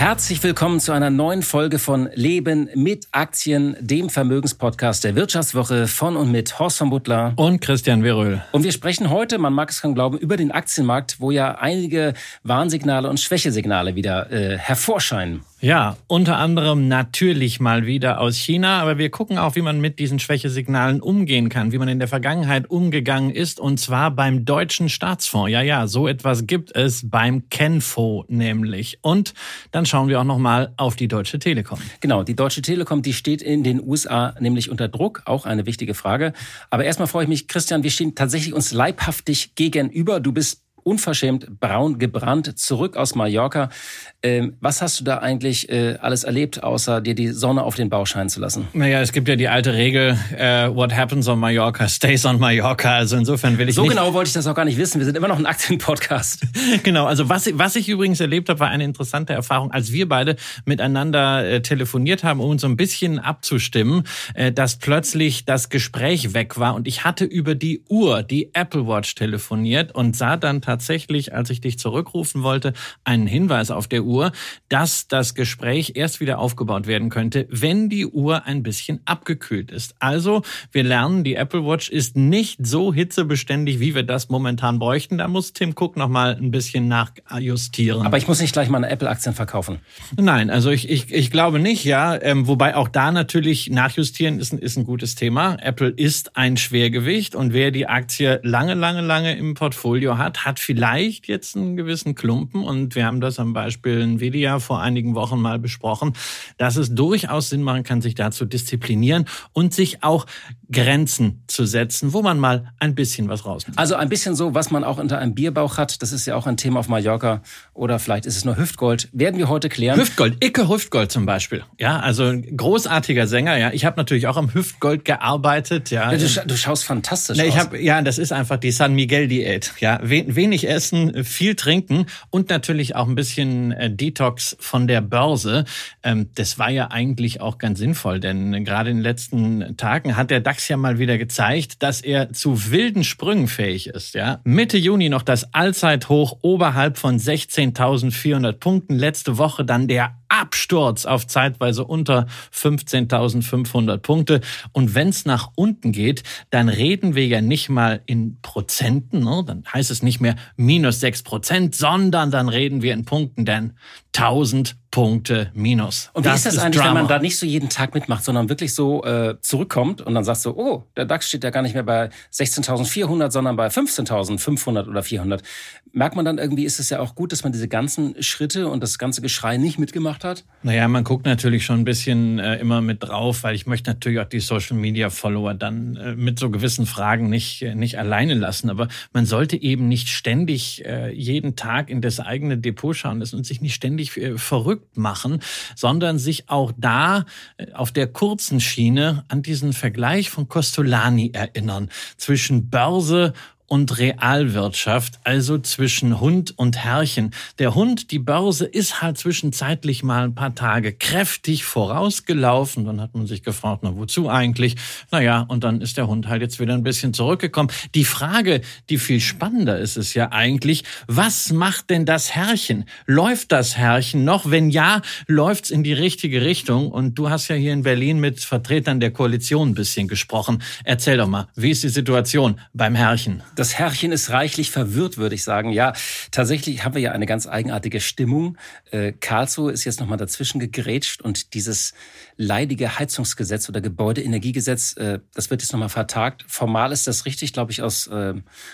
Herzlich willkommen zu einer neuen Folge von Leben mit Aktien, dem Vermögenspodcast der Wirtschaftswoche von und mit Horst von Butler und Christian Weröhl. Und wir sprechen heute, man mag es kaum glauben, über den Aktienmarkt, wo ja einige Warnsignale und Schwächesignale wieder äh, hervorscheinen. Ja, unter anderem natürlich mal wieder aus China, aber wir gucken auch, wie man mit diesen Schwächesignalen umgehen kann, wie man in der Vergangenheit umgegangen ist, und zwar beim deutschen Staatsfonds. Ja, ja, so etwas gibt es beim Kenfo nämlich. Und dann schauen wir auch noch mal auf die Deutsche Telekom. Genau, die Deutsche Telekom, die steht in den USA nämlich unter Druck, auch eine wichtige Frage. Aber erstmal freue ich mich, Christian, wir stehen tatsächlich uns leibhaftig gegenüber. Du bist unverschämt braun gebrannt, zurück aus Mallorca. Ähm, was hast du da eigentlich äh, alles erlebt, außer dir die Sonne auf den Bauch scheinen zu lassen? Naja, es gibt ja die alte Regel, äh, what happens on Mallorca stays on Mallorca. Also insofern will ich So nicht genau wollte ich das auch gar nicht wissen. Wir sind immer noch ein Aktienpodcast. genau, also was, was ich übrigens erlebt habe, war eine interessante Erfahrung, als wir beide miteinander äh, telefoniert haben, um uns so ein bisschen abzustimmen, äh, dass plötzlich das Gespräch weg war und ich hatte über die Uhr, die Apple Watch telefoniert und sah dann tatsächlich, als ich dich zurückrufen wollte, einen Hinweis auf der Uhr, dass das Gespräch erst wieder aufgebaut werden könnte, wenn die Uhr ein bisschen abgekühlt ist. Also, wir lernen, die Apple Watch ist nicht so hitzebeständig, wie wir das momentan bräuchten. Da muss Tim Cook noch mal ein bisschen nachjustieren. Aber ich muss nicht gleich meine Apple-Aktien verkaufen. Nein, also ich, ich, ich glaube nicht, ja. Ähm, wobei auch da natürlich nachjustieren ist ist ein gutes Thema. Apple ist ein Schwergewicht und wer die Aktie lange, lange, lange im Portfolio hat, hat vielleicht jetzt einen gewissen Klumpen und wir haben das am Beispiel Nvidia vor einigen Wochen mal besprochen, dass es durchaus Sinn machen kann, sich da zu disziplinieren und sich auch Grenzen zu setzen, wo man mal ein bisschen was rausnimmt. Also ein bisschen so, was man auch unter einem Bierbauch hat, das ist ja auch ein Thema auf Mallorca oder vielleicht ist es nur Hüftgold, werden wir heute klären. Hüftgold, Icke Hüftgold zum Beispiel. Ja, also ein großartiger Sänger. Ja, ich habe natürlich auch am Hüftgold gearbeitet. Ja, Ja, du, du schaust fantastisch Na, ich aus. hab, ja, das ist einfach die San Miguel Diät. Ja, We wenig essen, viel trinken und natürlich auch ein bisschen äh, Detox von der Börse. Ähm, das war ja eigentlich auch ganz sinnvoll, denn gerade in den letzten Tagen hat der DAX ja mal wieder gezeigt, dass er zu wilden Sprüngen fähig ist. Ja, Mitte Juni noch das Allzeithoch oberhalb von 16.400 Punkten. Letzte Woche dann der Absturz auf zeitweise unter 15.500 Punkte. Und wenn es nach unten geht, dann reden wir ja nicht mal in Prozenten, ne? dann heißt es nicht mehr minus 6 Prozent, sondern dann reden wir in Punkten, denn 1000 Punkte minus. Und wie ist das eigentlich, wenn Drama. man da nicht so jeden Tag mitmacht, sondern wirklich so äh, zurückkommt und dann sagst du, oh, der DAX steht ja gar nicht mehr bei 16.400, sondern bei 15.500 oder 400. Merkt man dann irgendwie, ist es ja auch gut, dass man diese ganzen Schritte und das ganze Geschrei nicht mitgemacht hat? Naja, man guckt natürlich schon ein bisschen äh, immer mit drauf, weil ich möchte natürlich auch die Social Media Follower dann äh, mit so gewissen Fragen nicht, äh, nicht alleine lassen. Aber man sollte eben nicht ständig äh, jeden Tag in das eigene Depot schauen und sich nicht ständig äh, verrückt machen, sondern sich auch da äh, auf der kurzen Schiene an diesen Vergleich von Costolani erinnern zwischen Börse und Realwirtschaft, also zwischen Hund und Herrchen. Der Hund, die Börse, ist halt zwischenzeitlich mal ein paar Tage kräftig vorausgelaufen. Dann hat man sich gefragt, na wozu eigentlich? Naja, und dann ist der Hund halt jetzt wieder ein bisschen zurückgekommen. Die Frage, die viel spannender ist, ist ja eigentlich, was macht denn das Herrchen? Läuft das Herrchen noch? Wenn ja, läuft's in die richtige Richtung? Und du hast ja hier in Berlin mit Vertretern der Koalition ein bisschen gesprochen. Erzähl doch mal, wie ist die Situation beim Herrchen? Das Herrchen ist reichlich verwirrt, würde ich sagen. Ja, tatsächlich haben wir ja eine ganz eigenartige Stimmung. Äh, Karlsruhe ist jetzt nochmal dazwischen gegrätscht und dieses leidige Heizungsgesetz oder Gebäudeenergiegesetz, äh, das wird jetzt nochmal vertagt. Formal ist das richtig, glaube ich, aus, äh,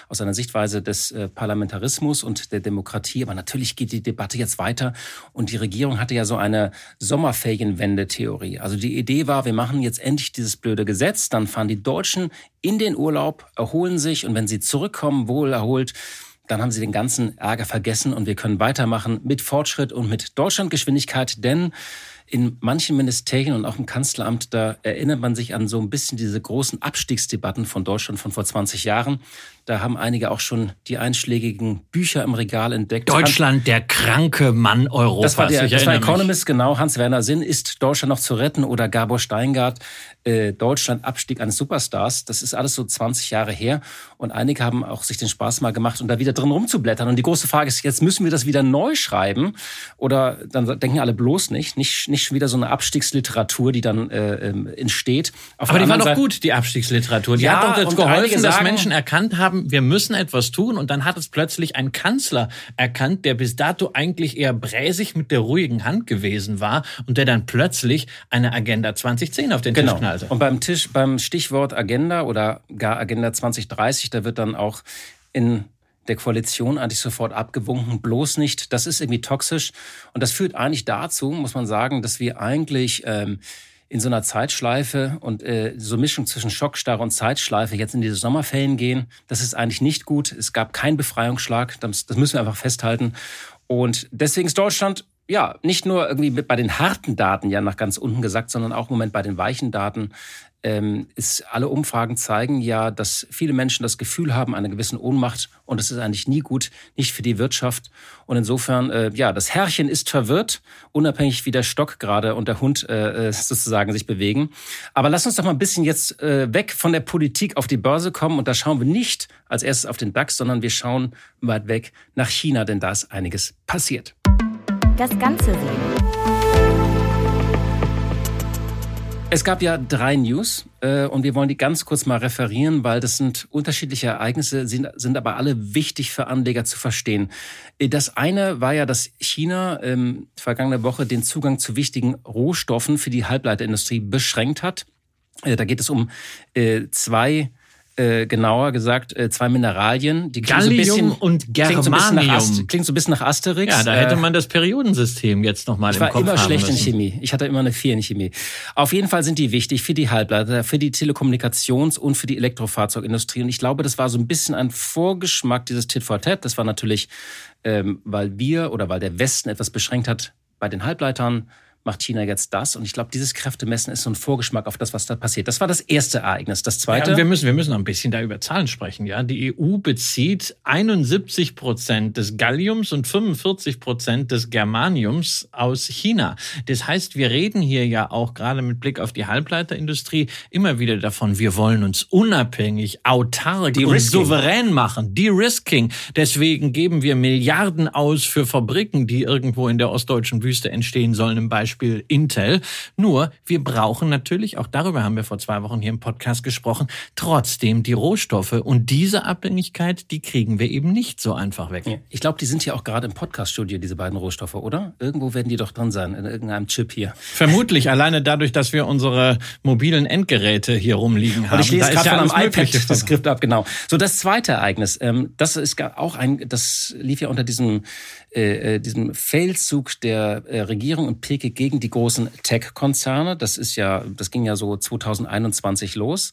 aus einer Sichtweise des äh, Parlamentarismus und der Demokratie. Aber natürlich geht die Debatte jetzt weiter und die Regierung hatte ja so eine Sommerferienwende-Theorie. Also die Idee war, wir machen jetzt endlich dieses blöde Gesetz, dann fahren die Deutschen in den Urlaub, erholen sich und wenn sie zurückkommen, wohl erholt, dann haben sie den ganzen Ärger vergessen und wir können weitermachen mit Fortschritt und mit Deutschlandgeschwindigkeit, denn in manchen Ministerien und auch im Kanzleramt, da erinnert man sich an so ein bisschen diese großen Abstiegsdebatten von Deutschland von vor 20 Jahren. Da haben einige auch schon die einschlägigen Bücher im Regal entdeckt. Deutschland, der kranke Mann Europas. Das war der, das war Economist, mich. genau. Hans-Werner Sinn, ist Deutschland noch zu retten? Oder Gabor Steingart, äh, Deutschland, Abstieg eines Superstars. Das ist alles so 20 Jahre her. Und einige haben auch sich den Spaß mal gemacht und da wieder drin rumzublättern. Und die große Frage ist, jetzt müssen wir das wieder neu schreiben? Oder dann denken alle bloß nicht. Nicht, nicht schon wieder so eine Abstiegsliteratur, die dann äh, ähm, entsteht. Auf Aber die war doch gut, die Abstiegsliteratur. Die ja, hat doch jetzt geholfen, dass Menschen erkannt haben, haben, wir müssen etwas tun. Und dann hat es plötzlich ein Kanzler erkannt, der bis dato eigentlich eher bräsig mit der ruhigen Hand gewesen war und der dann plötzlich eine Agenda 2010 auf den genau. Tisch knallte. Und beim Tisch, beim Stichwort Agenda oder gar Agenda 2030, da wird dann auch in der Koalition eigentlich sofort abgewunken, bloß nicht. Das ist irgendwie toxisch. Und das führt eigentlich dazu, muss man sagen, dass wir eigentlich ähm, in so einer Zeitschleife und äh, so Mischung zwischen Schockstarre und Zeitschleife jetzt in diese Sommerferien gehen, das ist eigentlich nicht gut. Es gab keinen Befreiungsschlag, das, das müssen wir einfach festhalten. Und deswegen ist Deutschland ja nicht nur irgendwie bei den harten Daten ja nach ganz unten gesagt, sondern auch im Moment bei den weichen Daten ähm, ist, alle Umfragen zeigen ja, dass viele Menschen das Gefühl haben, einer gewissen Ohnmacht und das ist eigentlich nie gut, nicht für die Wirtschaft. Und insofern, äh, ja, das Herrchen ist verwirrt, unabhängig wie der Stock gerade und der Hund äh, äh, sozusagen sich bewegen. Aber lass uns doch mal ein bisschen jetzt äh, weg von der Politik auf die Börse kommen und da schauen wir nicht als erstes auf den DAX, sondern wir schauen weit weg nach China, denn da ist einiges passiert. Das Ganze sehen. Es gab ja drei News äh, und wir wollen die ganz kurz mal referieren, weil das sind unterschiedliche Ereignisse, sind, sind aber alle wichtig für Anleger zu verstehen. Äh, das eine war ja, dass China ähm, vergangene Woche den Zugang zu wichtigen Rohstoffen für die Halbleiterindustrie beschränkt hat. Äh, da geht es um äh, zwei äh, genauer gesagt äh, zwei Mineralien, die klingen Gallium so ein bisschen, und Germanium. Klingt so, Ast, klingt so ein bisschen nach Asterix. Ja, da hätte äh, man das Periodensystem jetzt nochmal im Kopf Ich war immer schlecht müssen. in Chemie. Ich hatte immer eine 4 in Chemie. Auf jeden Fall sind die wichtig für die Halbleiter, für die Telekommunikations- und für die Elektrofahrzeugindustrie. Und ich glaube, das war so ein bisschen ein Vorgeschmack dieses Tit for Tat. Das war natürlich, ähm, weil wir oder weil der Westen etwas beschränkt hat bei den Halbleitern, macht China jetzt das. Und ich glaube, dieses Kräftemessen ist so ein Vorgeschmack auf das, was da passiert. Das war das erste Ereignis. Das zweite. Ja, wir müssen, wir müssen noch ein bisschen da über Zahlen sprechen. Ja, die EU bezieht 71 Prozent des Galliums und 45 Prozent des Germaniums aus China. Das heißt, wir reden hier ja auch gerade mit Blick auf die Halbleiterindustrie immer wieder davon, wir wollen uns unabhängig, autark und souverän machen. De-risking. Deswegen geben wir Milliarden aus für Fabriken, die irgendwo in der ostdeutschen Wüste entstehen sollen, im Beispiel Beispiel Intel. Nur, wir brauchen natürlich, auch darüber haben wir vor zwei Wochen hier im Podcast gesprochen, trotzdem die Rohstoffe. Und diese Abhängigkeit, die kriegen wir eben nicht so einfach weg. Ja. Ich glaube, die sind ja auch gerade im Podcaststudio, diese beiden Rohstoffe, oder? Irgendwo werden die doch drin sein, in irgendeinem Chip hier. Vermutlich, alleine dadurch, dass wir unsere mobilen Endgeräte hier rumliegen haben. Und ich lese gerade ja von einem iPad das Skript ab, genau. So, das zweite Ereignis, ähm, das ist auch ein, das lief ja unter diesem äh, äh, diesem Feldzug der äh, Regierung und Peking gegen die großen Tech-Konzerne. Das ist ja, das ging ja so 2021 los.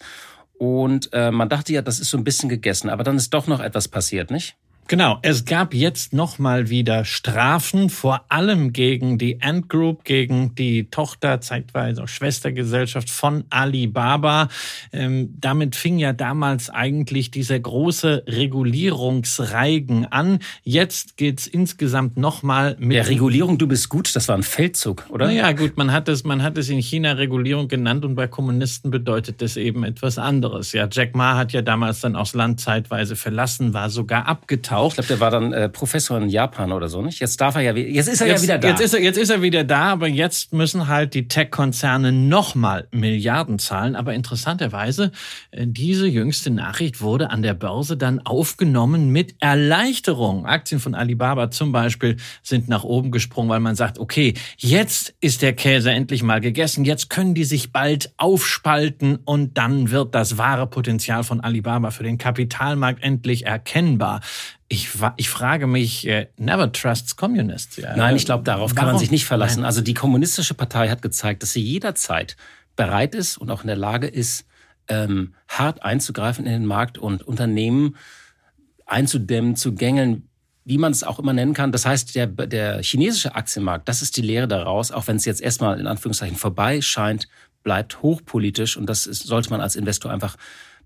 Und äh, man dachte ja, das ist so ein bisschen gegessen, aber dann ist doch noch etwas passiert, nicht? Genau, es gab jetzt nochmal wieder Strafen, vor allem gegen die Ant Group, gegen die Tochter, zeitweise auch Schwestergesellschaft von Alibaba. Ähm, damit fing ja damals eigentlich dieser große Regulierungsreigen an. Jetzt geht's insgesamt nochmal mit... Ja, Regulierung, du bist gut, das war ein Feldzug, oder? Naja, gut, man hat es, man hat es in China Regulierung genannt und bei Kommunisten bedeutet das eben etwas anderes. Ja, Jack Ma hat ja damals dann auch das Land zeitweise verlassen, war sogar abgetaucht getaucht. Ich glaube, der war dann äh, Professor in Japan oder so, nicht? Jetzt darf er ja, jetzt ist er jetzt, ja wieder da. Jetzt ist er, jetzt ist er wieder da, aber jetzt müssen halt die Tech-Konzerne nochmal Milliarden zahlen. Aber interessanterweise, äh, diese jüngste Nachricht wurde an der Börse dann aufgenommen mit Erleichterung. Aktien von Alibaba zum Beispiel sind nach oben gesprungen, weil man sagt, okay, jetzt ist der Käse endlich mal gegessen. Jetzt können die sich bald aufspalten und dann wird das wahre Potenzial von Alibaba für den Kapitalmarkt endlich erkennbar. Ich, ich frage mich, äh, never trusts communists. Ja. Nein, ich glaube, darauf Warum? kann man sich nicht verlassen. Nein. Also die kommunistische Partei hat gezeigt, dass sie jederzeit bereit ist und auch in der Lage ist, ähm, hart einzugreifen in den Markt und Unternehmen einzudämmen, zu gängeln, wie man es auch immer nennen kann. Das heißt, der, der chinesische Aktienmarkt, das ist die Lehre daraus, auch wenn es jetzt erstmal in Anführungszeichen vorbei scheint, bleibt hochpolitisch und das ist, sollte man als Investor einfach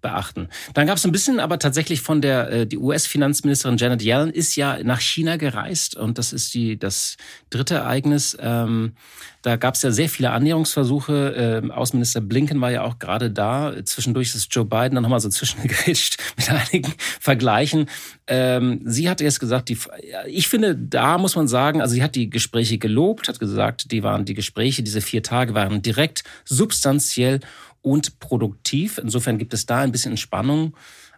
beachten. Dann gab es ein bisschen, aber tatsächlich von der äh, die US-Finanzministerin Janet Yellen ist ja nach China gereist und das ist die das dritte Ereignis. Ähm, da gab es ja sehr viele Annäherungsversuche. Ähm, Außenminister Blinken war ja auch gerade da. Zwischendurch ist Joe Biden dann nochmal so zwischengegrätscht mit einigen Vergleichen. Ähm, sie hat jetzt gesagt, die, ich finde, da muss man sagen, also sie hat die Gespräche gelobt, hat gesagt, die waren die Gespräche, diese vier Tage waren direkt, substanziell und produktiv. Insofern gibt es da ein bisschen Spannung.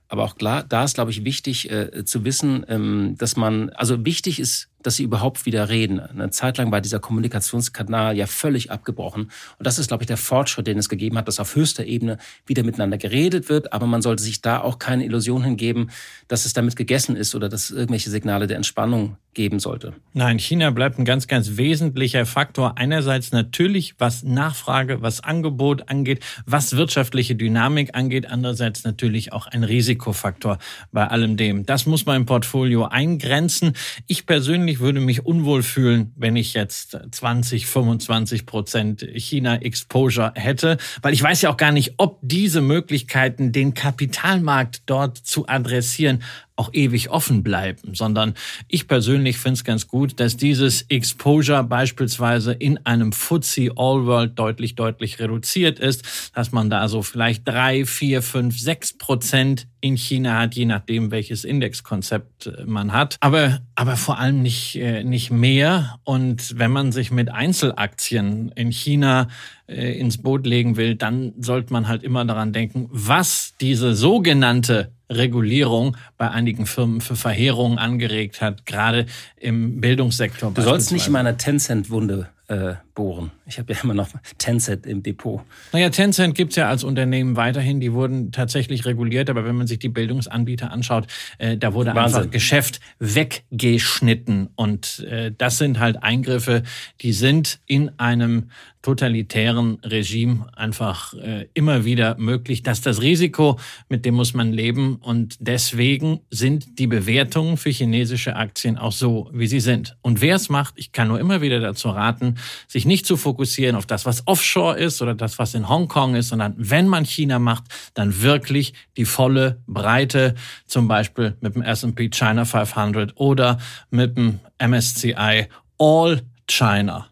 Aber auch klar, da ist, glaube ich, wichtig äh, zu wissen, ähm, dass man, also wichtig ist dass sie überhaupt wieder reden. Eine Zeit lang war dieser Kommunikationskanal ja völlig abgebrochen. Und das ist, glaube ich, der Fortschritt, den es gegeben hat, dass auf höchster Ebene wieder miteinander geredet wird. Aber man sollte sich da auch keine Illusion hingeben, dass es damit gegessen ist oder dass es irgendwelche Signale der Entspannung geben sollte. Nein, China bleibt ein ganz, ganz wesentlicher Faktor. Einerseits natürlich, was Nachfrage, was Angebot angeht, was wirtschaftliche Dynamik angeht. Andererseits natürlich auch ein Risikofaktor bei allem dem. Das muss man im Portfolio eingrenzen. Ich persönlich persönlich würde mich unwohl fühlen, wenn ich jetzt 20, 25 Prozent China-Exposure hätte, weil ich weiß ja auch gar nicht, ob diese Möglichkeiten, den Kapitalmarkt dort zu adressieren, auch ewig offen bleiben, sondern ich persönlich finde es ganz gut, dass dieses Exposure beispielsweise in einem FTSE All World deutlich, deutlich reduziert ist, dass man da so vielleicht drei, vier, fünf, sechs Prozent in China hat, je nachdem, welches Indexkonzept äh, man hat. Aber, aber vor allem nicht, äh, nicht mehr. Und wenn man sich mit Einzelaktien in China äh, ins Boot legen will, dann sollte man halt immer daran denken, was diese sogenannte Regulierung bei einigen Firmen für Verheerungen angeregt hat, gerade im Bildungssektor. Du sollst nicht in meiner Tencent-Wunde äh, bohren. Ich habe ja immer noch Tencent im Depot. Naja, Tencent gibt's ja als Unternehmen weiterhin. Die wurden tatsächlich reguliert, aber wenn man sich die Bildungsanbieter anschaut, äh, da wurde Wahnsinn. einfach Geschäft weggeschnitten. Und äh, das sind halt Eingriffe, die sind in einem totalitären Regime einfach äh, immer wieder möglich. Das ist das Risiko, mit dem muss man leben. Und deswegen sind die Bewertungen für chinesische Aktien auch so, wie sie sind. Und wer es macht, ich kann nur immer wieder dazu raten, sich nicht zu fokussieren auf das, was offshore ist oder das, was in Hongkong ist, sondern wenn man China macht, dann wirklich die volle Breite, zum Beispiel mit dem S&P China 500 oder mit dem MSCI All China.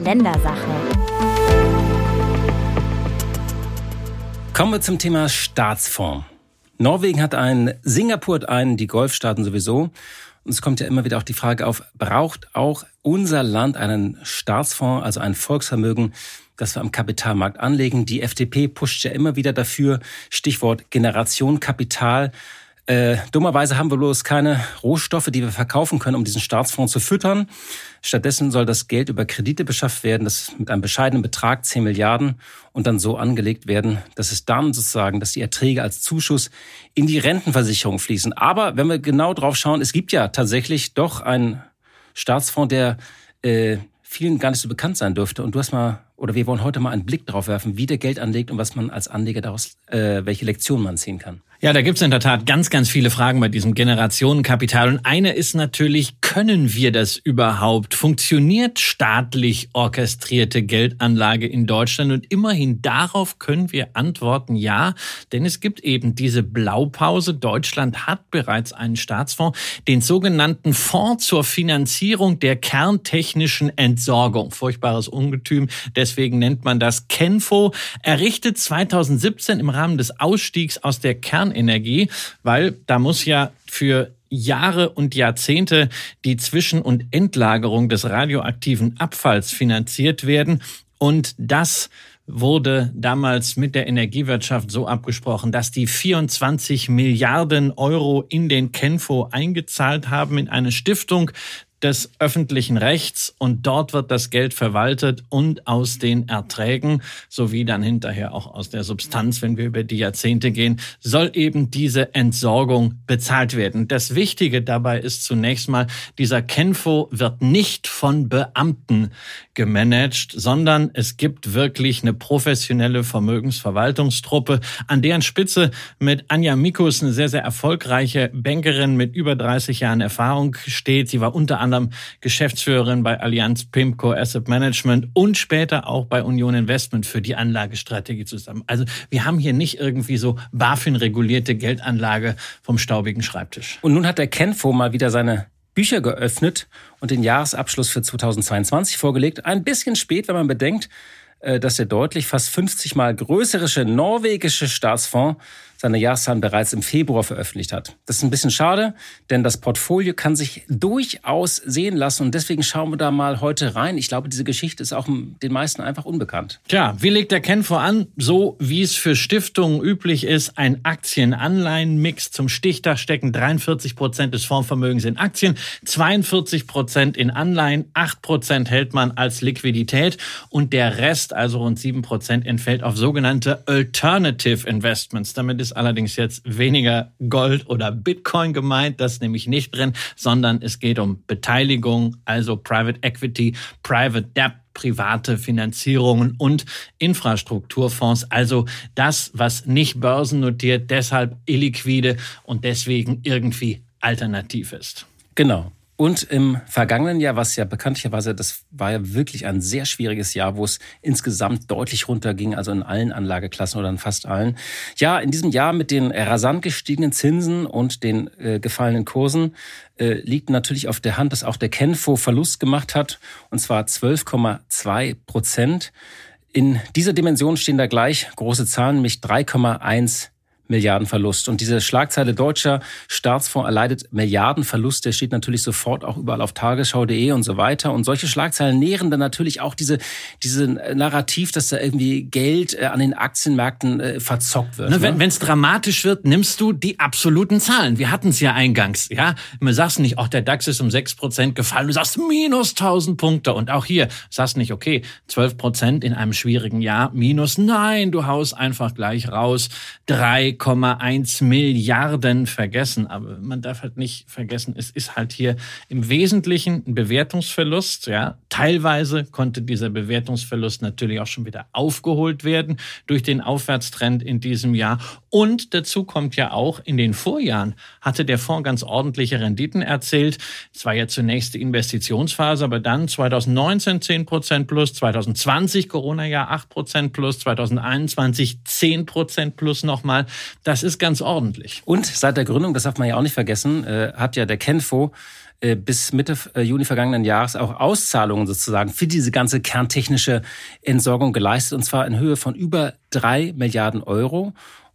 Ländersache. Kommen wir zum Thema Staatsfonds. Norwegen hat einen, Singapur hat einen, die Golfstaaten sowieso. Und es kommt ja immer wieder auch die Frage auf, braucht auch unser Land einen Staatsfonds, also ein Volksvermögen, das wir am Kapitalmarkt anlegen? Die FDP pusht ja immer wieder dafür, Stichwort Generation Kapital. Äh, dummerweise haben wir bloß keine Rohstoffe, die wir verkaufen können, um diesen Staatsfonds zu füttern. Stattdessen soll das Geld über Kredite beschafft werden, das mit einem bescheidenen Betrag, 10 Milliarden, und dann so angelegt werden, dass es dann sozusagen, dass die Erträge als Zuschuss in die Rentenversicherung fließen. Aber wenn wir genau drauf schauen, es gibt ja tatsächlich doch einen Staatsfonds, der äh, vielen gar nicht so bekannt sein dürfte. Und du hast mal, oder wir wollen heute mal einen Blick drauf werfen, wie der Geld anlegt und was man als Anleger daraus, äh, welche Lektionen man ziehen kann. Ja, da gibt's in der Tat ganz, ganz viele Fragen bei diesem Generationenkapital. Und eine ist natürlich, können wir das überhaupt? Funktioniert staatlich orchestrierte Geldanlage in Deutschland? Und immerhin darauf können wir antworten, ja, denn es gibt eben diese Blaupause. Deutschland hat bereits einen Staatsfonds, den sogenannten Fonds zur Finanzierung der kerntechnischen Entsorgung. Furchtbares Ungetüm, deswegen nennt man das KENFO. Errichtet 2017 im Rahmen des Ausstiegs aus der Kern Kernenergie, weil da muss ja für Jahre und Jahrzehnte die Zwischen- und Endlagerung des radioaktiven Abfalls finanziert werden. Und das wurde damals mit der Energiewirtschaft so abgesprochen, dass die 24 Milliarden Euro in den Kenfo eingezahlt haben in eine Stiftung, des öffentlichen Rechts und dort wird das Geld verwaltet und aus den Erträgen sowie dann hinterher auch aus der Substanz, wenn wir über die Jahrzehnte gehen, soll eben diese Entsorgung bezahlt werden. Das Wichtige dabei ist zunächst mal, dieser Kenfo wird nicht von Beamten gemanagt, sondern es gibt wirklich eine professionelle Vermögensverwaltungstruppe, an deren Spitze mit Anja Mikus eine sehr, sehr erfolgreiche Bankerin mit über 30 Jahren Erfahrung steht. Sie war unter anderem Geschäftsführerin bei Allianz Pimco Asset Management und später auch bei Union Investment für die Anlagestrategie zusammen. Also wir haben hier nicht irgendwie so BaFin-regulierte Geldanlage vom staubigen Schreibtisch. Und nun hat der Kenfo mal wieder seine Bücher geöffnet und den Jahresabschluss für 2022 vorgelegt. Ein bisschen spät, wenn man bedenkt, äh, dass der deutlich fast 50 mal größere norwegische Staatsfonds seine Jahreszahlen bereits im Februar veröffentlicht hat. Das ist ein bisschen schade, denn das Portfolio kann sich durchaus sehen lassen und deswegen schauen wir da mal heute rein. Ich glaube, diese Geschichte ist auch den meisten einfach unbekannt. Tja, wie legt der Ken voran? So wie es für Stiftungen üblich ist, ein Aktien-Anleihen-Mix zum Stichtag stecken 43 Prozent des Fondsvermögens in Aktien, 42 Prozent in Anleihen, 8 Prozent hält man als Liquidität und der Rest, also rund 7 Prozent, entfällt auf sogenannte Alternative Investments. Damit ist allerdings jetzt weniger Gold oder Bitcoin gemeint, das nämlich nicht drin, sondern es geht um Beteiligung, also Private Equity, Private Debt private Finanzierungen und Infrastrukturfonds, also das, was nicht börsennotiert, deshalb illiquide und deswegen irgendwie alternativ ist. Genau. Und im vergangenen Jahr, was ja bekanntlicherweise, das war ja wirklich ein sehr schwieriges Jahr, wo es insgesamt deutlich runterging, also in allen Anlageklassen oder in fast allen. Ja, in diesem Jahr mit den rasant gestiegenen Zinsen und den äh, gefallenen Kursen äh, liegt natürlich auf der Hand, dass auch der Kenfo Verlust gemacht hat, und zwar 12,2 Prozent. In dieser Dimension stehen da gleich große Zahlen, nämlich 3,1 Milliardenverlust. Und diese Schlagzeile deutscher Staatsfonds erleidet Milliardenverlust, der steht natürlich sofort auch überall auf tagesschau.de und so weiter. Und solche Schlagzeilen nähren dann natürlich auch diese, diese Narrativ, dass da irgendwie Geld äh, an den Aktienmärkten äh, verzockt wird. Ne, ne? Wenn es dramatisch wird, nimmst du die absoluten Zahlen. Wir hatten es ja eingangs. Ja, Man sagst nicht, auch der DAX ist um sechs Prozent gefallen. Du sagst minus 1000 Punkte. Und auch hier sagst nicht, okay, 12 Prozent in einem schwierigen Jahr minus. Nein, du haust einfach gleich raus. Drei 3,1 Milliarden vergessen. Aber man darf halt nicht vergessen, es ist halt hier im Wesentlichen ein Bewertungsverlust. Ja, teilweise konnte dieser Bewertungsverlust natürlich auch schon wieder aufgeholt werden durch den Aufwärtstrend in diesem Jahr. Und dazu kommt ja auch, in den Vorjahren hatte der Fonds ganz ordentliche Renditen erzählt. Es war ja zunächst die Investitionsphase, aber dann 2019 10 Prozent plus, 2020 Corona-Jahr 8 Prozent plus, 2021 10 Prozent plus nochmal. Das ist ganz ordentlich. Und seit der Gründung, das darf man ja auch nicht vergessen, äh, hat ja der Kenfo äh, bis Mitte äh, Juni vergangenen Jahres auch Auszahlungen sozusagen für diese ganze kerntechnische Entsorgung geleistet, und zwar in Höhe von über drei Milliarden Euro.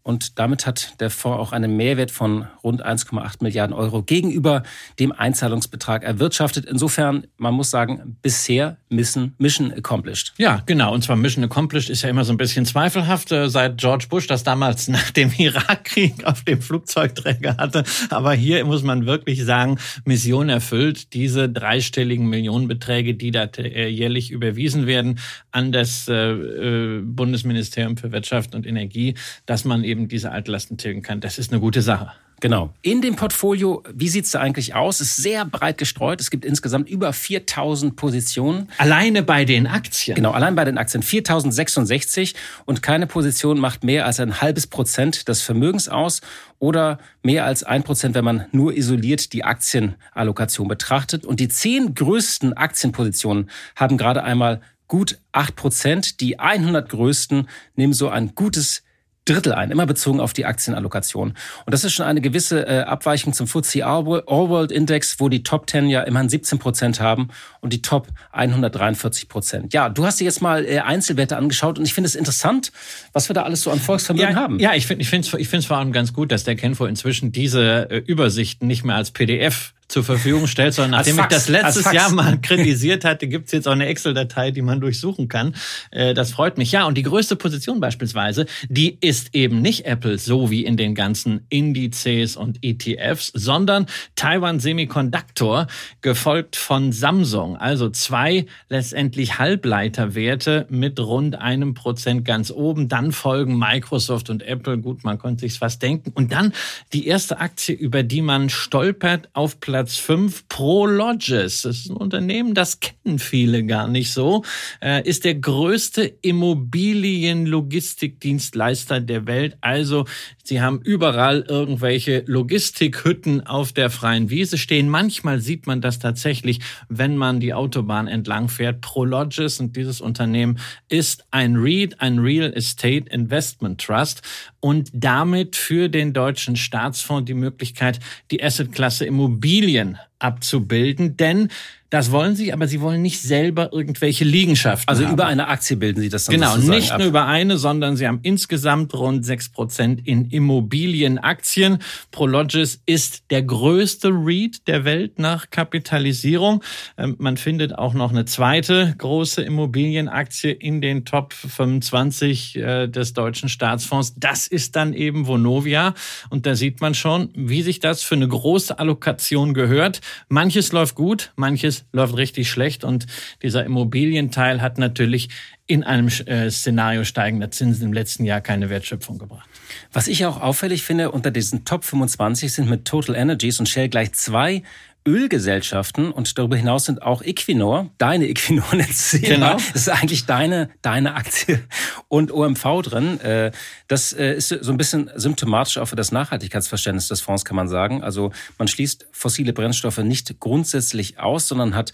Und damit hat der Fonds auch einen Mehrwert von rund 1,8 Milliarden Euro gegenüber dem Einzahlungsbetrag erwirtschaftet. Insofern, man muss sagen, bisher Mission, Mission accomplished. Ja, genau. Und zwar Mission accomplished ist ja immer so ein bisschen zweifelhaft, äh, seit George Bush das damals nach dem Irakkrieg auf dem Flugzeugträger hatte. Aber hier muss man wirklich sagen, Mission erfüllt. Diese dreistelligen Millionenbeträge, die da äh, jährlich überwiesen werden an das äh, Bundesministerium für Wirtschaft und Energie, dass man eben diese Altlasten tilgen kann. Das ist eine gute Sache. Genau. In dem Portfolio, wie sieht's da eigentlich aus? Ist sehr breit gestreut. Es gibt insgesamt über 4000 Positionen. Alleine bei den Aktien? Genau, allein bei den Aktien 4066 und keine Position macht mehr als ein halbes Prozent des Vermögens aus oder mehr als ein Prozent, wenn man nur isoliert die Aktienallokation betrachtet. Und die zehn größten Aktienpositionen haben gerade einmal gut acht Prozent. Die 100 größten nehmen so ein gutes Drittel ein, immer bezogen auf die Aktienallokation. Und das ist schon eine gewisse äh, Abweichung zum FTSE All-World Index, wo die Top 10 ja immerhin 17 Prozent haben und die Top 143 Prozent. Ja, du hast dir jetzt mal äh, Einzelwerte angeschaut und ich finde es interessant, was wir da alles so an Volksvermögen ja, haben. Ja, ich finde ich finde ich es vor allem ganz gut, dass der Kenfo inzwischen diese äh, Übersichten nicht mehr als PDF zur Verfügung stellt, sondern nachdem ich das letztes Jahr mal kritisiert hatte, gibt's jetzt auch eine Excel-Datei, die man durchsuchen kann. Äh, das freut mich. Ja, und die größte Position beispielsweise, die ist eben nicht Apple, so wie in den ganzen Indizes und ETFs, sondern Taiwan Semiconductor, gefolgt von Samsung. Also zwei letztendlich Halbleiterwerte mit rund einem Prozent ganz oben. Dann folgen Microsoft und Apple. Gut, man konnte sich was denken. Und dann die erste Aktie, über die man stolpert auf Platz fünf Prologis. Das ist ein Unternehmen, das kennen viele gar nicht so. Äh, ist der größte Immobilienlogistikdienstleister der Welt. Also sie haben überall irgendwelche Logistikhütten auf der freien Wiese stehen. Manchmal sieht man das tatsächlich, wenn man die Autobahn entlang fährt. Prologis und dieses Unternehmen ist ein REIT, ein Real Estate Investment Trust und damit für den deutschen Staatsfonds die Möglichkeit, die Assetklasse Immobilien abzubilden, denn das wollen sie, aber sie wollen nicht selber irgendwelche Liegenschaften. Also haben. über eine Aktie bilden sie das dann Genau, nicht ab. nur über eine, sondern sie haben insgesamt rund sechs Prozent in Immobilienaktien. Prologis ist der größte REIT der Welt nach Kapitalisierung. Ähm, man findet auch noch eine zweite große Immobilienaktie in den Top 25 äh, des deutschen Staatsfonds. Das ist dann eben Vonovia. Und da sieht man schon, wie sich das für eine große Allokation gehört. Manches läuft gut, manches läuft richtig schlecht und dieser Immobilienteil hat natürlich in einem äh, Szenario steigender Zinsen im letzten Jahr keine Wertschöpfung gebracht. Was ich auch auffällig finde, unter diesen Top 25 sind mit Total Energies und Shell gleich zwei Ölgesellschaften und darüber hinaus sind auch Equinor, deine Equinor netz genau. das ist eigentlich deine, deine Aktie und OMV drin. Äh, das äh, ist so ein bisschen symptomatisch auch für das Nachhaltigkeitsverständnis des Fonds, kann man sagen. Also man schließt fossile Brennstoffe nicht grundsätzlich aus, sondern hat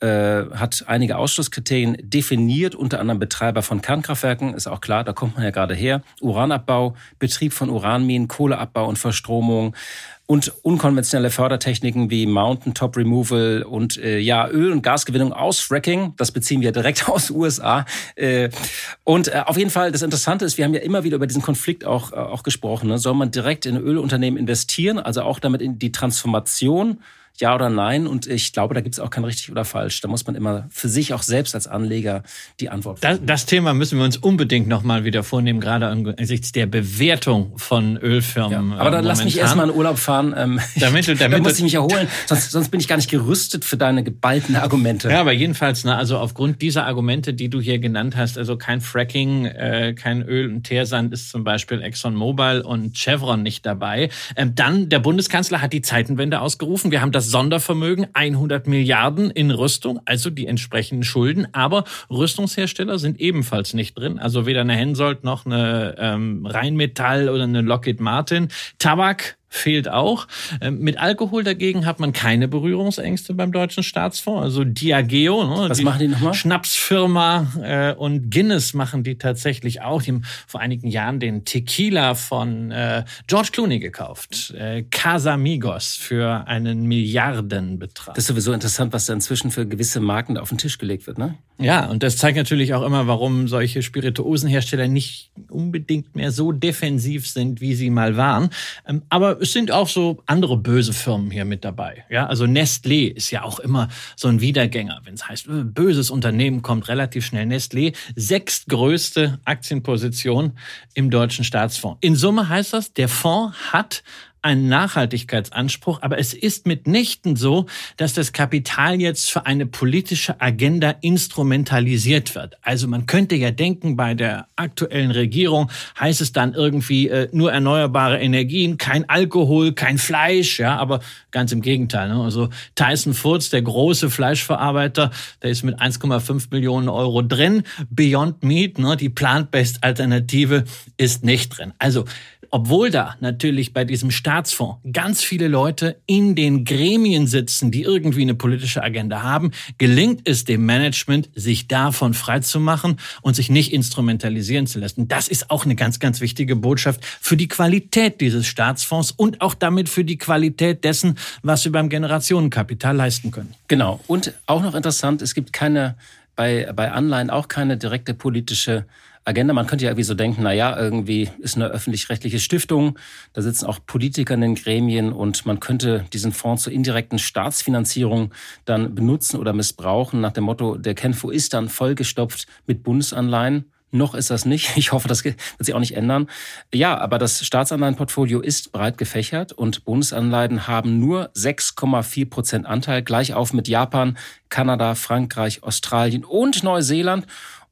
äh, hat einige Ausschlusskriterien definiert, unter anderem Betreiber von Kernkraftwerken, ist auch klar, da kommt man ja gerade her, Uranabbau, Betrieb von Uranminen, Kohleabbau und Verstromung, und unkonventionelle Fördertechniken wie Mountaintop Removal und äh, ja Öl- und Gasgewinnung aus Fracking. Das beziehen wir direkt aus USA. Äh, und äh, auf jeden Fall, das Interessante ist, wir haben ja immer wieder über diesen Konflikt auch, äh, auch gesprochen. Ne? Soll man direkt in Ölunternehmen investieren, also auch damit in die Transformation ja oder nein. Und ich glaube, da gibt es auch kein richtig oder falsch. Da muss man immer für sich auch selbst als Anleger die Antwort finden. Das, das Thema müssen wir uns unbedingt nochmal wieder vornehmen, gerade angesichts der Bewertung von Ölfirmen. Ja, aber dann äh, lass mich erstmal in Urlaub fahren. Ähm, damit, damit, da muss ich mich erholen, sonst, sonst bin ich gar nicht gerüstet für deine geballten Argumente. Ja, aber jedenfalls, na, also aufgrund dieser Argumente, die du hier genannt hast, also kein Fracking, äh, kein Öl und Teersand ist zum Beispiel ExxonMobil und Chevron nicht dabei. Ähm, dann, der Bundeskanzler hat die Zeitenwende ausgerufen. Wir haben das Sondervermögen 100 Milliarden in Rüstung, also die entsprechenden Schulden. Aber Rüstungshersteller sind ebenfalls nicht drin. Also weder eine Hensoldt noch eine ähm, Rheinmetall oder eine Lockheed Martin. Tabak fehlt auch. Ähm, mit Alkohol dagegen hat man keine Berührungsängste beim deutschen Staatsfonds. Also Diageo, ne, was die machen die nochmal? Schnapsfirma äh, und Guinness machen die tatsächlich auch. Die haben vor einigen Jahren den Tequila von äh, George Clooney gekauft. Äh, Casamigos für einen Milliardenbetrag. Das ist sowieso interessant, was da inzwischen für gewisse Marken auf den Tisch gelegt wird, ne? Ja, und das zeigt natürlich auch immer, warum solche Spirituosenhersteller nicht unbedingt mehr so defensiv sind, wie sie mal waren. Ähm, aber es sind auch so andere böse Firmen hier mit dabei. Ja, also Nestlé ist ja auch immer so ein Wiedergänger, wenn es heißt, äh, böses Unternehmen kommt relativ schnell. Nestlé, sechstgrößte Aktienposition im deutschen Staatsfonds. In Summe heißt das, der Fonds hat einen Nachhaltigkeitsanspruch, aber es ist mitnichten so, dass das Kapital jetzt für eine politische Agenda instrumentalisiert wird. Also man könnte ja denken, bei der aktuellen Regierung heißt es dann irgendwie äh, nur erneuerbare Energien, kein Alkohol, kein Fleisch, ja, aber ganz im Gegenteil. Ne? Also Tyson Foods, der große Fleischverarbeiter, der ist mit 1,5 Millionen Euro drin. Beyond Meat, ne, die plant-based Alternative, ist nicht drin. Also obwohl da natürlich bei diesem Staatsfonds ganz viele Leute in den Gremien sitzen, die irgendwie eine politische Agenda haben, gelingt es dem Management, sich davon freizumachen und sich nicht instrumentalisieren zu lassen. Das ist auch eine ganz, ganz wichtige Botschaft für die Qualität dieses Staatsfonds und auch damit für die Qualität dessen, was wir beim Generationenkapital leisten können. Genau. Und auch noch interessant, es gibt keine bei, bei Anleihen auch keine direkte politische Agenda. Man könnte ja irgendwie so denken, na ja, irgendwie ist eine öffentlich-rechtliche Stiftung, da sitzen auch Politiker in den Gremien und man könnte diesen Fonds zur indirekten Staatsfinanzierung dann benutzen oder missbrauchen nach dem Motto, der Kenfo ist dann vollgestopft mit Bundesanleihen. Noch ist das nicht. Ich hoffe, das wird sich auch nicht ändern. Ja, aber das Staatsanleihenportfolio ist breit gefächert und Bundesanleihen haben nur 6,4 Prozent Anteil, gleich auf mit Japan, Kanada, Frankreich, Australien und Neuseeland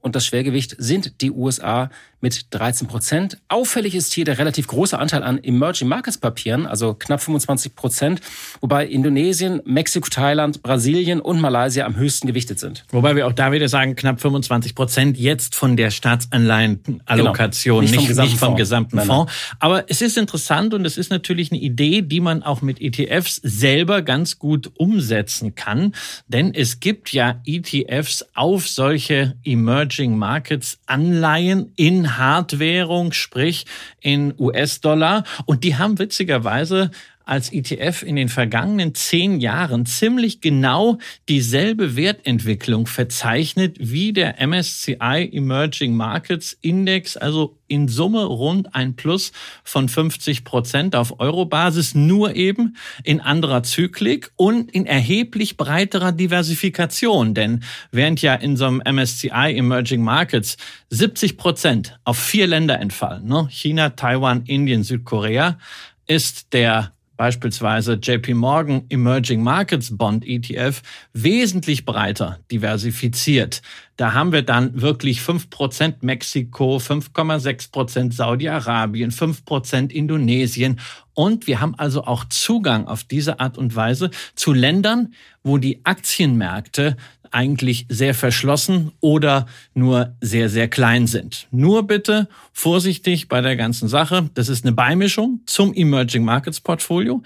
und das Schwergewicht sind die USA mit 13 Prozent. Auffällig ist hier der relativ große Anteil an Emerging Markets Papieren, also knapp 25 Prozent, wobei Indonesien, Mexiko, Thailand, Brasilien und Malaysia am höchsten gewichtet sind. Wobei wir auch da wieder sagen, knapp 25 Prozent jetzt von der Staatsanleihenallokation, genau. nicht, nicht, vom nicht, vom gesamten Fonds. Fonds. Aber es ist interessant und es ist natürlich eine Idee, die man auch mit ETFs selber ganz gut umsetzen kann, denn es gibt ja ETFs auf solche Emerging Markets Anleihen in Hardwährung, sprich in US-Dollar. Und die haben witzigerweise als ETF in den vergangenen zehn Jahren ziemlich genau dieselbe Wertentwicklung verzeichnet wie der MSCI Emerging Markets Index, also in Summe rund ein Plus von 50 Prozent auf Eurobasis, nur eben in anderer Zyklik und in erheblich breiterer Diversifikation. Denn während ja in so einem MSCI Emerging Markets 70 Prozent auf vier Länder entfallen, ne? China, Taiwan, Indien, Südkorea, ist der beispielsweise JP Morgan Emerging Markets Bond ETF wesentlich breiter diversifiziert. Da haben wir dann wirklich 5% Mexiko, 5,6% Saudi-Arabien, 5% Indonesien und wir haben also auch Zugang auf diese Art und Weise zu Ländern, wo die Aktienmärkte eigentlich sehr verschlossen oder nur sehr, sehr klein sind. Nur bitte vorsichtig bei der ganzen Sache. Das ist eine Beimischung zum Emerging Markets Portfolio.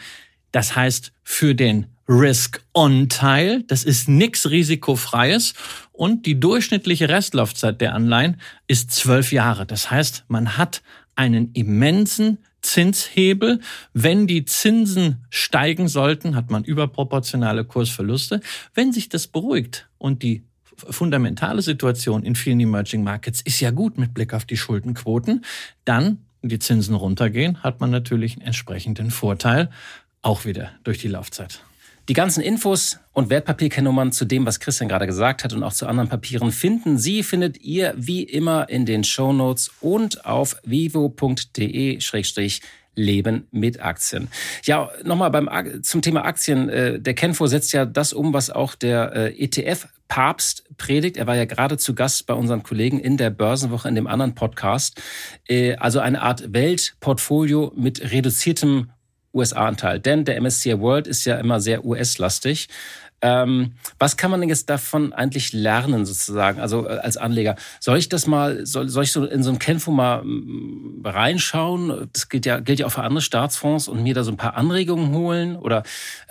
Das heißt, für den Risk-On-Teil, das ist nichts Risikofreies und die durchschnittliche Restlaufzeit der Anleihen ist zwölf Jahre. Das heißt, man hat einen immensen Zinshebel. Wenn die Zinsen steigen sollten, hat man überproportionale Kursverluste. Wenn sich das beruhigt und die fundamentale Situation in vielen Emerging Markets ist ja gut mit Blick auf die Schuldenquoten, dann die Zinsen runtergehen, hat man natürlich einen entsprechenden Vorteil, auch wieder durch die Laufzeit. Die ganzen Infos und Wertpapierkennnummern zu dem, was Christian gerade gesagt hat und auch zu anderen Papieren finden Sie, findet ihr wie immer in den Show Notes und auf vivo.de Leben mit Aktien. Ja, nochmal beim zum Thema Aktien. Äh, der Kenfo setzt ja das um, was auch der äh, ETF Papst predigt. Er war ja gerade zu Gast bei unseren Kollegen in der Börsenwoche in dem anderen Podcast. Äh, also eine Art Weltportfolio mit reduziertem USA-Anteil. Denn der MSCI World ist ja immer sehr US-lastig. Ähm, was kann man denn jetzt davon eigentlich lernen, sozusagen, also äh, als Anleger? Soll ich das mal, soll, soll ich so in so ein Kenfo mal mm, reinschauen? Das gilt ja, gilt ja auch für andere Staatsfonds und mir da so ein paar Anregungen holen? Oder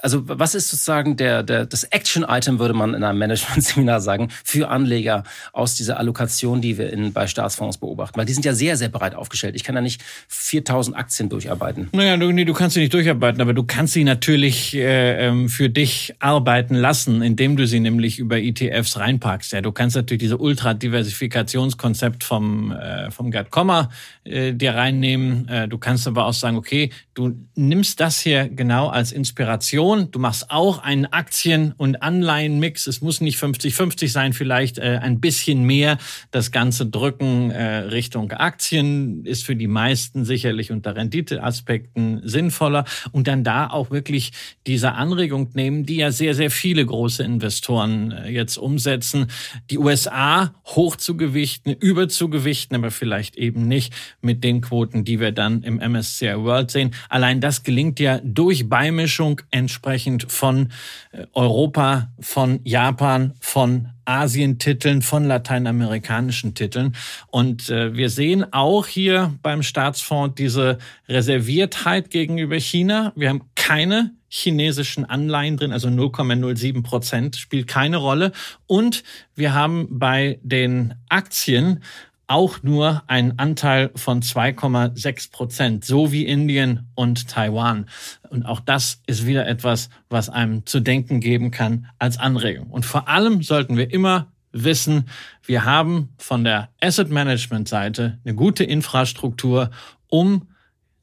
also was ist sozusagen der, der das Action-Item, würde man in einem Management-Seminar sagen, für Anleger aus dieser Allokation, die wir in, bei Staatsfonds beobachten? Weil die sind ja sehr, sehr breit aufgestellt. Ich kann ja nicht 4000 Aktien durcharbeiten. Naja, du, nee, du kannst sie nicht durcharbeiten, aber du kannst sie natürlich äh, ähm, für dich arbeiten lassen, indem du sie nämlich über ETFs reinpackst. Ja, du kannst natürlich diese Ultradiversifikationskonzept vom äh, vom Gerd Kommer äh, dir reinnehmen. Äh, du kannst aber auch sagen, okay, du nimmst das hier genau als Inspiration. Du machst auch einen Aktien- und Anleihenmix. Es muss nicht 50-50 sein, vielleicht äh, ein bisschen mehr das Ganze drücken äh, Richtung Aktien ist für die meisten sicherlich unter Renditeaspekten sinnvoller und dann da auch wirklich diese Anregung nehmen, die ja sehr, sehr viele große Investoren äh, jetzt umsetzen, die USA hoch zu gewichten, überzugewichten, aber vielleicht eben nicht mit den Quoten, die wir dann im MSCI World sehen. Allein das gelingt ja durch Beimischung entsprechend von äh, Europa, von Japan, von Asientiteln, von lateinamerikanischen Titeln. Und äh, wir sehen auch hier beim Staatsfonds diese Reserviertheit gegenüber China. Wir haben keine chinesischen Anleihen drin, also 0,07 Prozent spielt keine Rolle. Und wir haben bei den Aktien auch nur einen Anteil von 2,6 Prozent, so wie Indien und Taiwan. Und auch das ist wieder etwas, was einem zu denken geben kann als Anregung. Und vor allem sollten wir immer wissen, wir haben von der Asset Management Seite eine gute Infrastruktur, um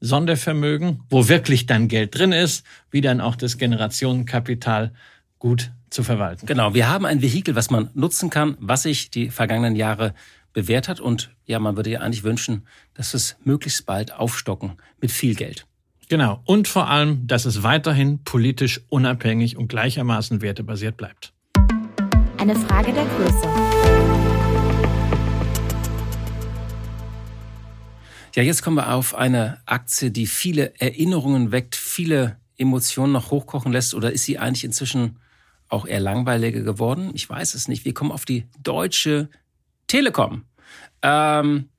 Sondervermögen, wo wirklich dann Geld drin ist, wie dann auch das Generationenkapital gut zu verwalten. Genau, wir haben ein Vehikel, was man nutzen kann, was sich die vergangenen Jahre bewährt hat. Und ja, man würde ja eigentlich wünschen, dass es möglichst bald aufstocken mit viel Geld. Genau. Und vor allem, dass es weiterhin politisch unabhängig und gleichermaßen wertebasiert bleibt. Eine Frage der Größe. Ja, jetzt kommen wir auf eine Aktie, die viele Erinnerungen weckt, viele Emotionen noch hochkochen lässt. Oder ist sie eigentlich inzwischen auch eher langweiliger geworden? Ich weiß es nicht. Wir kommen auf die Deutsche Telekom. Ähm,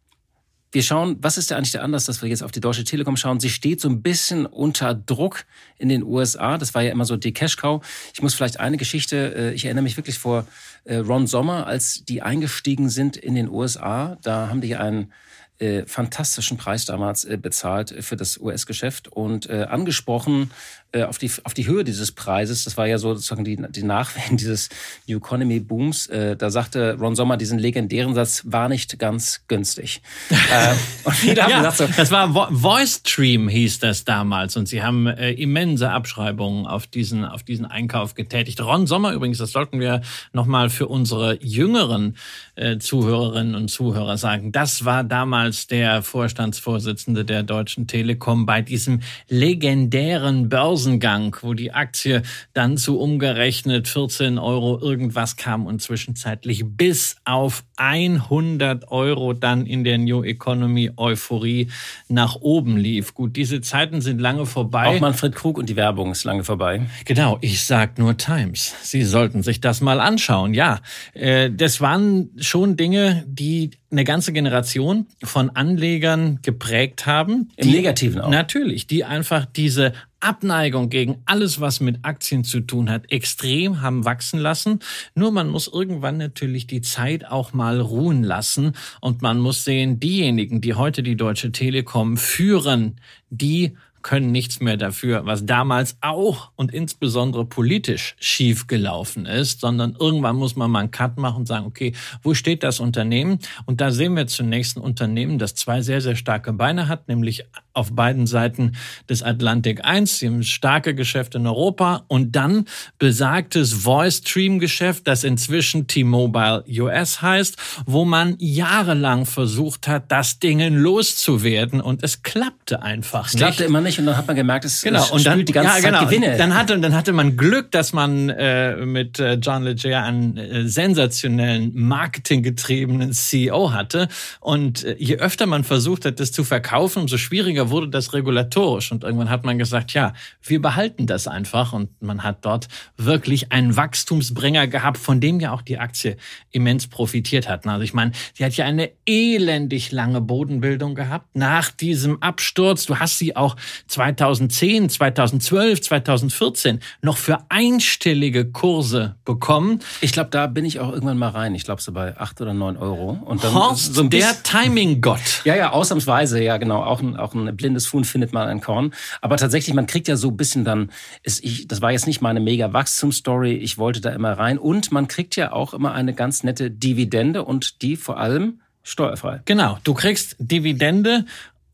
wir schauen, was ist da eigentlich der Anlass, dass wir jetzt auf die Deutsche Telekom schauen? Sie steht so ein bisschen unter Druck in den USA. Das war ja immer so die Cash-Cow. Ich muss vielleicht eine Geschichte, äh, ich erinnere mich wirklich vor äh, Ron Sommer, als die eingestiegen sind in den USA. Da haben die einen äh, fantastischen Preis damals äh, bezahlt für das US-Geschäft und äh, angesprochen äh, auf, die, auf die Höhe dieses Preises. Das war ja so sozusagen die, die Nachwehen dieses New Economy Booms. Äh, da sagte Ron Sommer diesen legendären Satz, war nicht ganz günstig. äh, und haben ja, so, das war Vo Voice Stream hieß das damals und sie haben äh, immense Abschreibungen auf diesen, auf diesen Einkauf getätigt. Ron Sommer übrigens, das sollten wir nochmal für unsere jüngeren äh, Zuhörerinnen und Zuhörer sagen. Das war damals der Vorstandsvorsitzende der Deutschen Telekom bei diesem legendären Börsengang, wo die Aktie dann zu umgerechnet 14 Euro irgendwas kam und zwischenzeitlich bis auf 100 Euro dann in der New Economy Euphorie nach oben lief. Gut, diese Zeiten sind lange vorbei. Auch Manfred Krug und die Werbung ist lange vorbei. Genau, ich sag nur Times. Sie sollten sich das mal anschauen. Ja, äh, das waren schon Dinge, die eine ganze Generation von Anlegern geprägt haben. Im Negativen auch. Natürlich, die einfach diese Abneigung gegen alles, was mit Aktien zu tun hat, extrem haben wachsen lassen. Nur man muss irgendwann natürlich die Zeit auch mal ruhen lassen und man muss sehen, diejenigen, die heute die Deutsche Telekom führen, die können nichts mehr dafür, was damals auch und insbesondere politisch schief gelaufen ist, sondern irgendwann muss man mal einen Cut machen und sagen, okay, wo steht das Unternehmen? Und da sehen wir zunächst ein Unternehmen, das zwei sehr, sehr starke Beine hat, nämlich auf beiden Seiten des Atlantik 1. Sie haben starke Geschäfte in Europa und dann besagtes Voice Stream Geschäft, das inzwischen T-Mobile US heißt, wo man jahrelang versucht hat, das Ding loszuwerden und es klappte einfach es nicht. Es klappte immer nicht und dann hat man gemerkt, es, genau. es und dann, die ganze ja, genau. Zeit Gewinne. Dann hatte, dann hatte man Glück, dass man äh, mit äh, John Legere einen äh, sensationellen, marketinggetriebenen CEO hatte und äh, je öfter man versucht hat, das zu verkaufen, umso schwieriger wurde das regulatorisch und irgendwann hat man gesagt, ja, wir behalten das einfach und man hat dort wirklich einen Wachstumsbringer gehabt, von dem ja auch die Aktie immens profitiert hat. Also ich meine, sie hat ja eine elendig lange Bodenbildung gehabt nach diesem Absturz. Du hast sie auch 2010, 2012, 2014 noch für einstellige Kurse bekommen. Ich glaube, da bin ich auch irgendwann mal rein. Ich glaube so bei acht oder neun Euro. Und dann Horst, so ein der Timing-Gott. Ja, ja, ausnahmsweise, ja, genau. Auch ein, auch ein blindes Huhn findet man ein Korn. Aber tatsächlich, man kriegt ja so ein bisschen dann, ist ich, das war jetzt nicht meine mega Wachstumsstory, ich wollte da immer rein. Und man kriegt ja auch immer eine ganz nette Dividende und die vor allem steuerfrei. Genau, du kriegst Dividende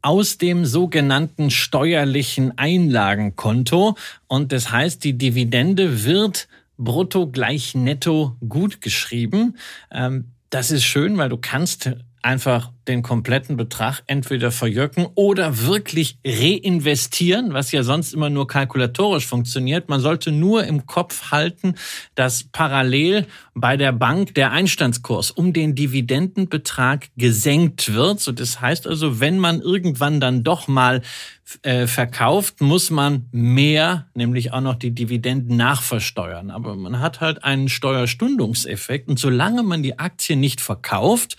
aus dem sogenannten steuerlichen Einlagenkonto. Und das heißt, die Dividende wird brutto gleich netto gut geschrieben. Ähm, das ist schön, weil du kannst einfach den kompletten Betrag entweder verjöcken oder wirklich reinvestieren, was ja sonst immer nur kalkulatorisch funktioniert. Man sollte nur im Kopf halten, dass parallel bei der Bank der Einstandskurs um den Dividendenbetrag gesenkt wird. So, das heißt also, wenn man irgendwann dann doch mal äh, verkauft, muss man mehr, nämlich auch noch die Dividenden nachversteuern. Aber man hat halt einen Steuerstundungseffekt und solange man die Aktie nicht verkauft,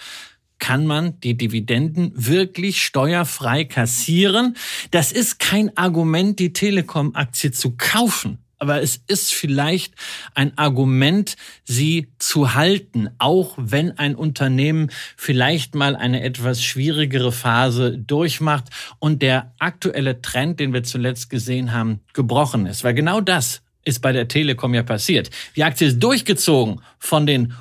kann man die Dividenden wirklich steuerfrei kassieren. Das ist kein Argument, die Telekom-Aktie zu kaufen. Aber es ist vielleicht ein Argument, sie zu halten, auch wenn ein Unternehmen vielleicht mal eine etwas schwierigere Phase durchmacht und der aktuelle Trend, den wir zuletzt gesehen haben, gebrochen ist. Weil genau das ist bei der Telekom ja passiert. Die Aktie ist durchgezogen von den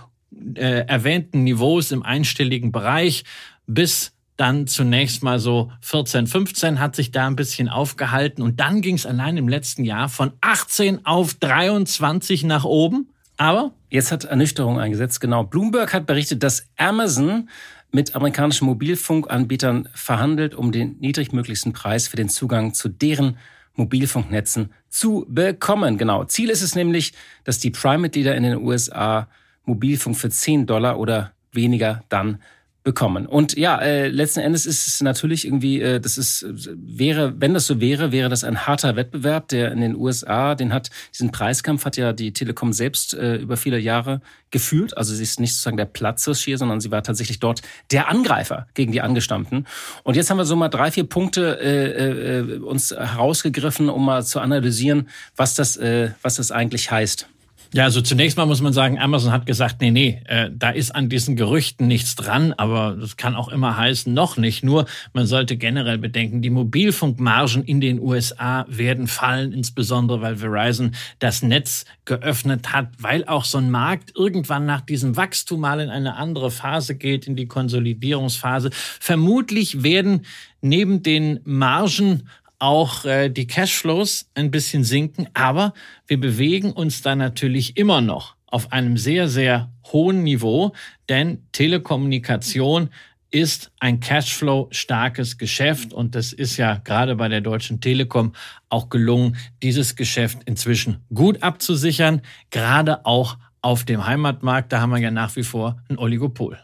äh, erwähnten Niveaus im einstelligen Bereich bis dann zunächst mal so 14, 15 hat sich da ein bisschen aufgehalten und dann ging es allein im letzten Jahr von 18 auf 23 nach oben. Aber jetzt hat Ernüchterung eingesetzt. Genau. Bloomberg hat berichtet, dass Amazon mit amerikanischen Mobilfunkanbietern verhandelt, um den niedrigmöglichsten Preis für den Zugang zu deren Mobilfunknetzen zu bekommen. Genau. Ziel ist es nämlich, dass die Prime-Mitglieder in den USA Mobilfunk für 10 Dollar oder weniger dann bekommen. Und ja, äh, letzten Endes ist es natürlich irgendwie, äh, das ist, wäre, wenn das so wäre, wäre das ein harter Wettbewerb, der in den USA, den hat, diesen Preiskampf hat ja die Telekom selbst äh, über viele Jahre geführt. Also sie ist nicht sozusagen der Platzhirsch sondern sie war tatsächlich dort der Angreifer gegen die Angestammten. Und jetzt haben wir so mal drei, vier Punkte äh, äh, uns herausgegriffen, um mal zu analysieren, was das, äh, was das eigentlich heißt. Ja, also zunächst mal muss man sagen, Amazon hat gesagt, nee, nee, äh, da ist an diesen Gerüchten nichts dran, aber das kann auch immer heißen, noch nicht. Nur man sollte generell bedenken, die Mobilfunkmargen in den USA werden fallen, insbesondere weil Verizon das Netz geöffnet hat, weil auch so ein Markt irgendwann nach diesem Wachstum mal in eine andere Phase geht, in die Konsolidierungsphase. Vermutlich werden neben den Margen auch äh, die Cashflows ein bisschen sinken, aber wir bewegen uns da natürlich immer noch auf einem sehr, sehr hohen Niveau, denn Telekommunikation ist ein Cashflow starkes Geschäft. Und das ist ja gerade bei der Deutschen Telekom auch gelungen, dieses Geschäft inzwischen gut abzusichern, gerade auch auf dem Heimatmarkt, da haben wir ja nach wie vor ein Oligopol.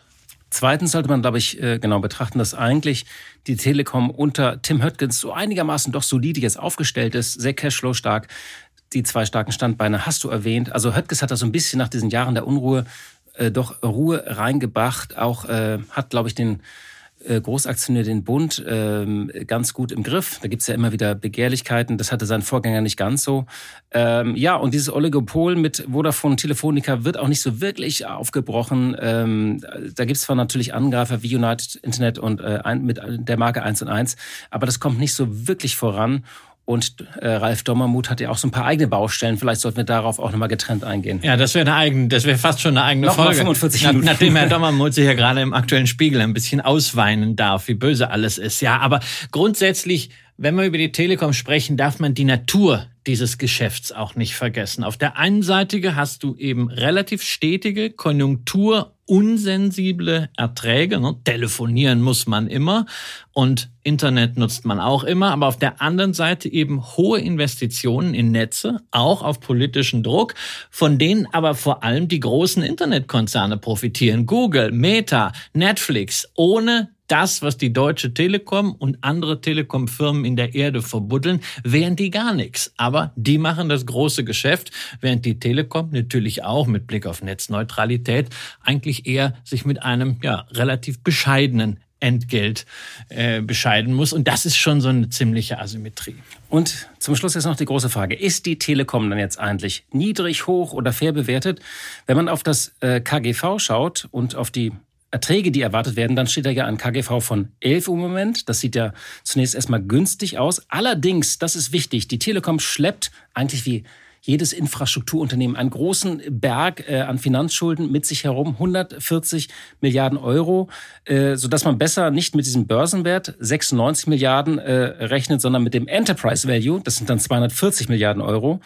Zweitens sollte man, glaube ich, äh, genau betrachten, dass eigentlich die Telekom unter Tim Höttgens so einigermaßen doch solide jetzt aufgestellt ist, sehr cashflow stark. Die zwei starken Standbeine hast du erwähnt. Also Höttges hat da so ein bisschen nach diesen Jahren der Unruhe äh, doch Ruhe reingebracht. Auch äh, hat, glaube ich, den Großaktionär den Bund ähm, ganz gut im Griff. Da gibt's ja immer wieder Begehrlichkeiten. Das hatte sein Vorgänger nicht ganz so. Ähm, ja, und dieses Oligopol mit Vodafone Telefonica wird auch nicht so wirklich aufgebrochen. Ähm, da gibt's zwar natürlich Angreifer wie United Internet und äh, mit der Marke 1 und 1, aber das kommt nicht so wirklich voran. Und äh, Ralf Dommermuth hat ja auch so ein paar eigene Baustellen. Vielleicht sollten wir darauf auch nochmal getrennt eingehen. Ja, das wäre eine eigene, das wäre fast schon eine eigene Noch Folge. 45 Minuten. Nachdem Herr Dommermuth sich ja gerade im aktuellen Spiegel ein bisschen ausweinen darf, wie böse alles ist. Ja, aber grundsätzlich, wenn wir über die Telekom sprechen, darf man die Natur dieses Geschäfts auch nicht vergessen. Auf der einen Seite hast du eben relativ stetige Konjunktur unsensible Erträge. Ne? Telefonieren muss man immer und Internet nutzt man auch immer. Aber auf der anderen Seite eben hohe Investitionen in Netze, auch auf politischen Druck, von denen aber vor allem die großen Internetkonzerne profitieren. Google, Meta, Netflix. Ohne das, was die Deutsche Telekom und andere Telekom-Firmen in der Erde verbuddeln, wären die gar nichts. Aber die machen das große Geschäft, während die Telekom natürlich auch mit Blick auf Netzneutralität eigentlich eher sich mit einem ja, relativ bescheidenen Entgelt äh, bescheiden muss. Und das ist schon so eine ziemliche Asymmetrie. Und zum Schluss jetzt noch die große Frage. Ist die Telekom dann jetzt eigentlich niedrig, hoch oder fair bewertet? Wenn man auf das äh, KGV schaut und auf die Erträge, die erwartet werden, dann steht da ja ein KGV von 11 im Moment. Das sieht ja zunächst erstmal günstig aus. Allerdings, das ist wichtig, die Telekom schleppt eigentlich wie jedes Infrastrukturunternehmen einen großen Berg äh, an Finanzschulden mit sich herum, 140 Milliarden Euro, äh, sodass man besser nicht mit diesem Börsenwert 96 Milliarden äh, rechnet, sondern mit dem Enterprise Value, das sind dann 240 Milliarden Euro.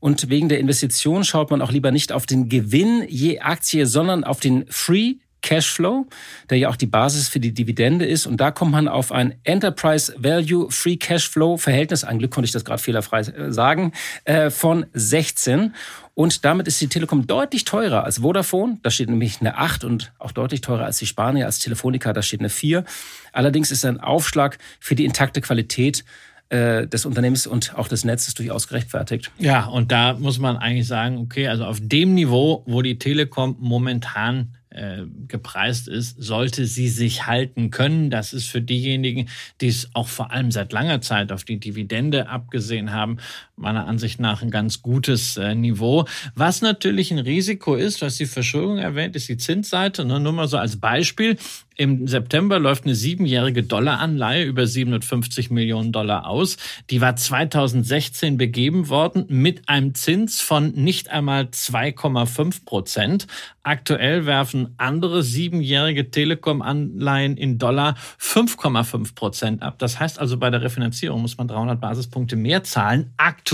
Und wegen der Investition schaut man auch lieber nicht auf den Gewinn je Aktie, sondern auf den Free Cashflow, der ja auch die Basis für die Dividende ist. Und da kommt man auf ein Enterprise Value Free Cashflow Verhältnis, ein Glück konnte ich das gerade fehlerfrei äh, sagen, äh, von 16. Und damit ist die Telekom deutlich teurer als Vodafone. Da steht nämlich eine 8 und auch deutlich teurer als die Spanier, als Telefonica, da steht eine 4. Allerdings ist ein Aufschlag für die intakte Qualität äh, des Unternehmens und auch des Netzes durchaus gerechtfertigt. Ja, und da muss man eigentlich sagen, okay, also auf dem Niveau, wo die Telekom momentan äh, gepreist ist, sollte sie sich halten können. Das ist für diejenigen, die es auch vor allem seit langer Zeit auf die Dividende abgesehen haben, meiner Ansicht nach ein ganz gutes äh, Niveau. Was natürlich ein Risiko ist, was die Verschuldung erwähnt, ist die Zinsseite. Nur mal so als Beispiel. Im September läuft eine siebenjährige Dollaranleihe über 750 Millionen Dollar aus. Die war 2016 begeben worden mit einem Zins von nicht einmal 2,5 Prozent. Aktuell werfen andere siebenjährige Telekom-Anleihen in Dollar 5,5 Prozent ab. Das heißt also, bei der Refinanzierung muss man 300 Basispunkte mehr zahlen. Aktuell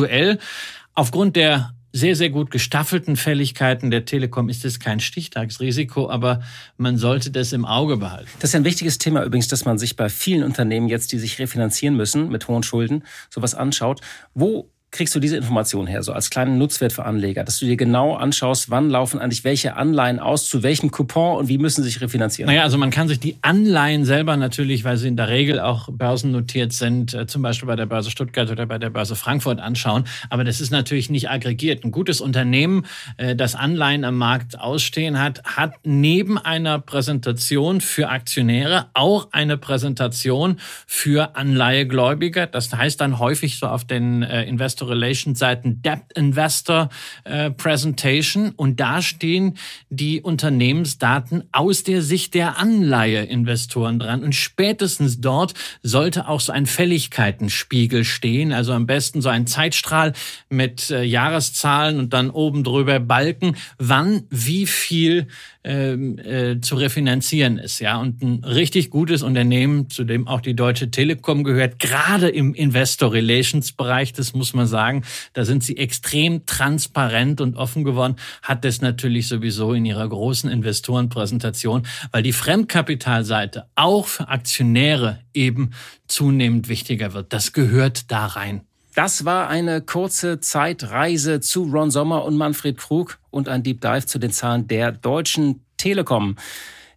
aufgrund der sehr, sehr gut gestaffelten Fälligkeiten der Telekom ist es kein Stichtagsrisiko, aber man sollte das im Auge behalten. Das ist ein wichtiges Thema übrigens, dass man sich bei vielen Unternehmen jetzt, die sich refinanzieren müssen mit hohen Schulden, sowas anschaut. Wo kriegst du diese Information her, so als kleinen Nutzwert für Anleger, dass du dir genau anschaust, wann laufen eigentlich welche Anleihen aus, zu welchem Coupon und wie müssen sich refinanzieren? Naja, also man kann sich die Anleihen selber natürlich, weil sie in der Regel auch börsennotiert sind, äh, zum Beispiel bei der Börse Stuttgart oder bei der Börse Frankfurt anschauen. Aber das ist natürlich nicht aggregiert. Ein gutes Unternehmen, äh, das Anleihen am Markt ausstehen hat, hat neben einer Präsentation für Aktionäre auch eine Präsentation für Anleihegläubiger. Das heißt dann häufig so auf den äh, Investor Investor Relations Seiten Debt Investor äh, Presentation. Und da stehen die Unternehmensdaten aus der Sicht der Anleiheinvestoren dran. Und spätestens dort sollte auch so ein Fälligkeitenspiegel stehen, also am besten so ein Zeitstrahl mit äh, Jahreszahlen und dann oben drüber Balken, wann wie viel ähm, äh, zu refinanzieren ist. Ja, und ein richtig gutes Unternehmen, zu dem auch die Deutsche Telekom gehört, gerade im Investor Relations Bereich, das muss man sagen, da sind sie extrem transparent und offen geworden, hat das natürlich sowieso in ihrer großen Investorenpräsentation, weil die Fremdkapitalseite auch für Aktionäre eben zunehmend wichtiger wird. Das gehört da rein. Das war eine kurze Zeitreise zu Ron Sommer und Manfred Krug und ein Deep Dive zu den Zahlen der Deutschen Telekom.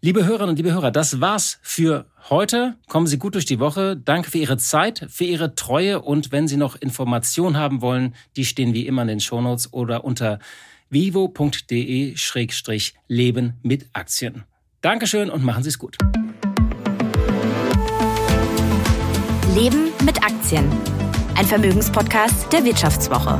Liebe Hörerinnen und liebe Hörer, das war's für heute. Kommen Sie gut durch die Woche. Danke für Ihre Zeit, für Ihre Treue und wenn Sie noch Informationen haben wollen, die stehen wie immer in den Shownotes oder unter vivo.de-leben mit Aktien. Dankeschön und machen Sie es gut. Leben mit Aktien ein Vermögenspodcast der Wirtschaftswoche.